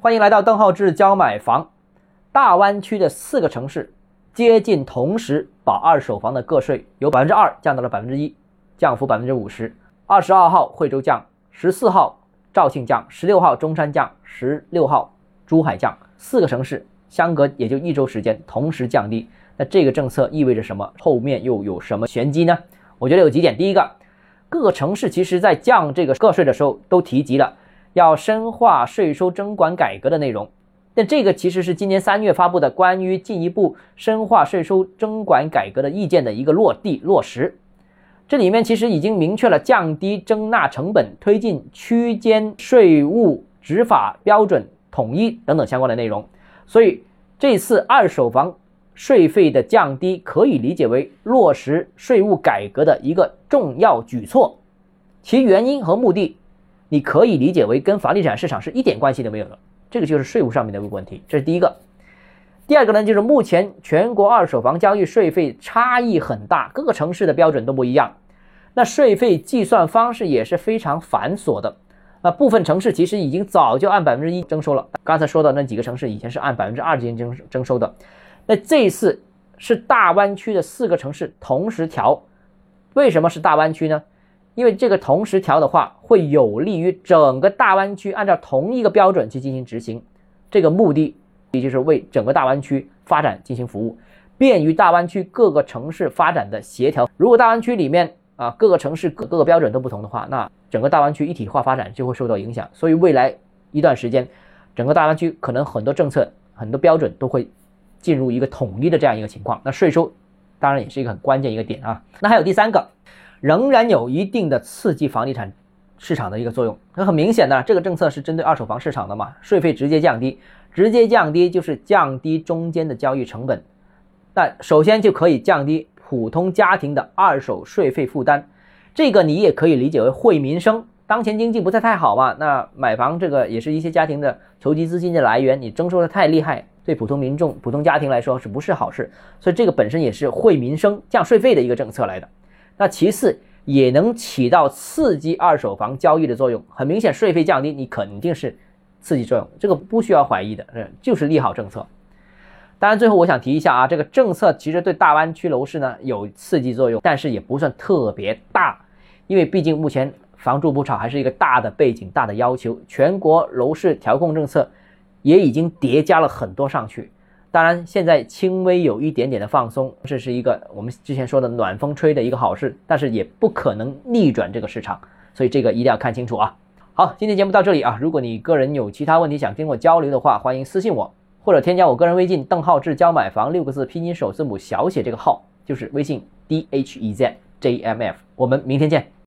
欢迎来到邓浩志教买房。大湾区的四个城市接近同时把二手房的个税由百分之二降到了百分之一，降幅百分之五十。二十二号惠州降，十四号肇庆降，十六号中山降，十六号珠海降，四个城市相隔也就一周时间同时降低。那这个政策意味着什么？后面又有什么玄机呢？我觉得有几点。第一个，各个城市其实在降这个个税的时候都提及了。要深化税收征管改革的内容，但这个其实是今年三月发布的关于进一步深化税收征管改革的意见的一个落地落实。这里面其实已经明确了降低征纳成本、推进区间税务执法标准统一等等相关的内容。所以这次二手房税费的降低可以理解为落实税务改革的一个重要举措，其原因和目的。你可以理解为跟房地产市场是一点关系都没有的，这个就是税务上面的一个问题，这是第一个。第二个呢，就是目前全国二手房交易税费差异很大，各个城市的标准都不一样，那税费计算方式也是非常繁琐的。那部分城市其实已经早就按百分之一征收了，刚才说的那几个城市以前是按百分之二进行征征收的，那这次是大湾区的四个城市同时调，为什么是大湾区呢？因为这个同时调的话，会有利于整个大湾区按照同一个标准去进行执行，这个目的也就是为整个大湾区发展进行服务，便于大湾区各个城市发展的协调。如果大湾区里面啊各个城市各各个标准都不同的话，那整个大湾区一体化发展就会受到影响。所以未来一段时间，整个大湾区可能很多政策、很多标准都会进入一个统一的这样一个情况。那税收当然也是一个很关键一个点啊。那还有第三个。仍然有一定的刺激房地产市场的一个作用。那很明显的，这个政策是针对二手房市场的嘛？税费直接降低，直接降低就是降低中间的交易成本。那首先就可以降低普通家庭的二手税费负担。这个你也可以理解为惠民生。当前经济不再太好嘛，那买房这个也是一些家庭的筹集资金的来源。你征收的太厉害，对普通民众、普通家庭来说是不是好事？所以这个本身也是惠民生、降税费的一个政策来的。那其次也能起到刺激二手房交易的作用。很明显，税费降低，你肯定是刺激作用，这个不需要怀疑的，嗯，就是利好政策。当然，最后我想提一下啊，这个政策其实对大湾区楼市呢有刺激作用，但是也不算特别大，因为毕竟目前房住不炒还是一个大的背景、大的要求，全国楼市调控政策也已经叠加了很多上去。当然，现在轻微有一点点的放松，这是一个我们之前说的暖风吹的一个好事，但是也不可能逆转这个市场，所以这个一定要看清楚啊。好，今天节目到这里啊，如果你个人有其他问题想跟我交流的话，欢迎私信我或者添加我个人微信邓浩志教买房六个字拼音首字母小写这个号，就是微信 d h e z j m f，我们明天见。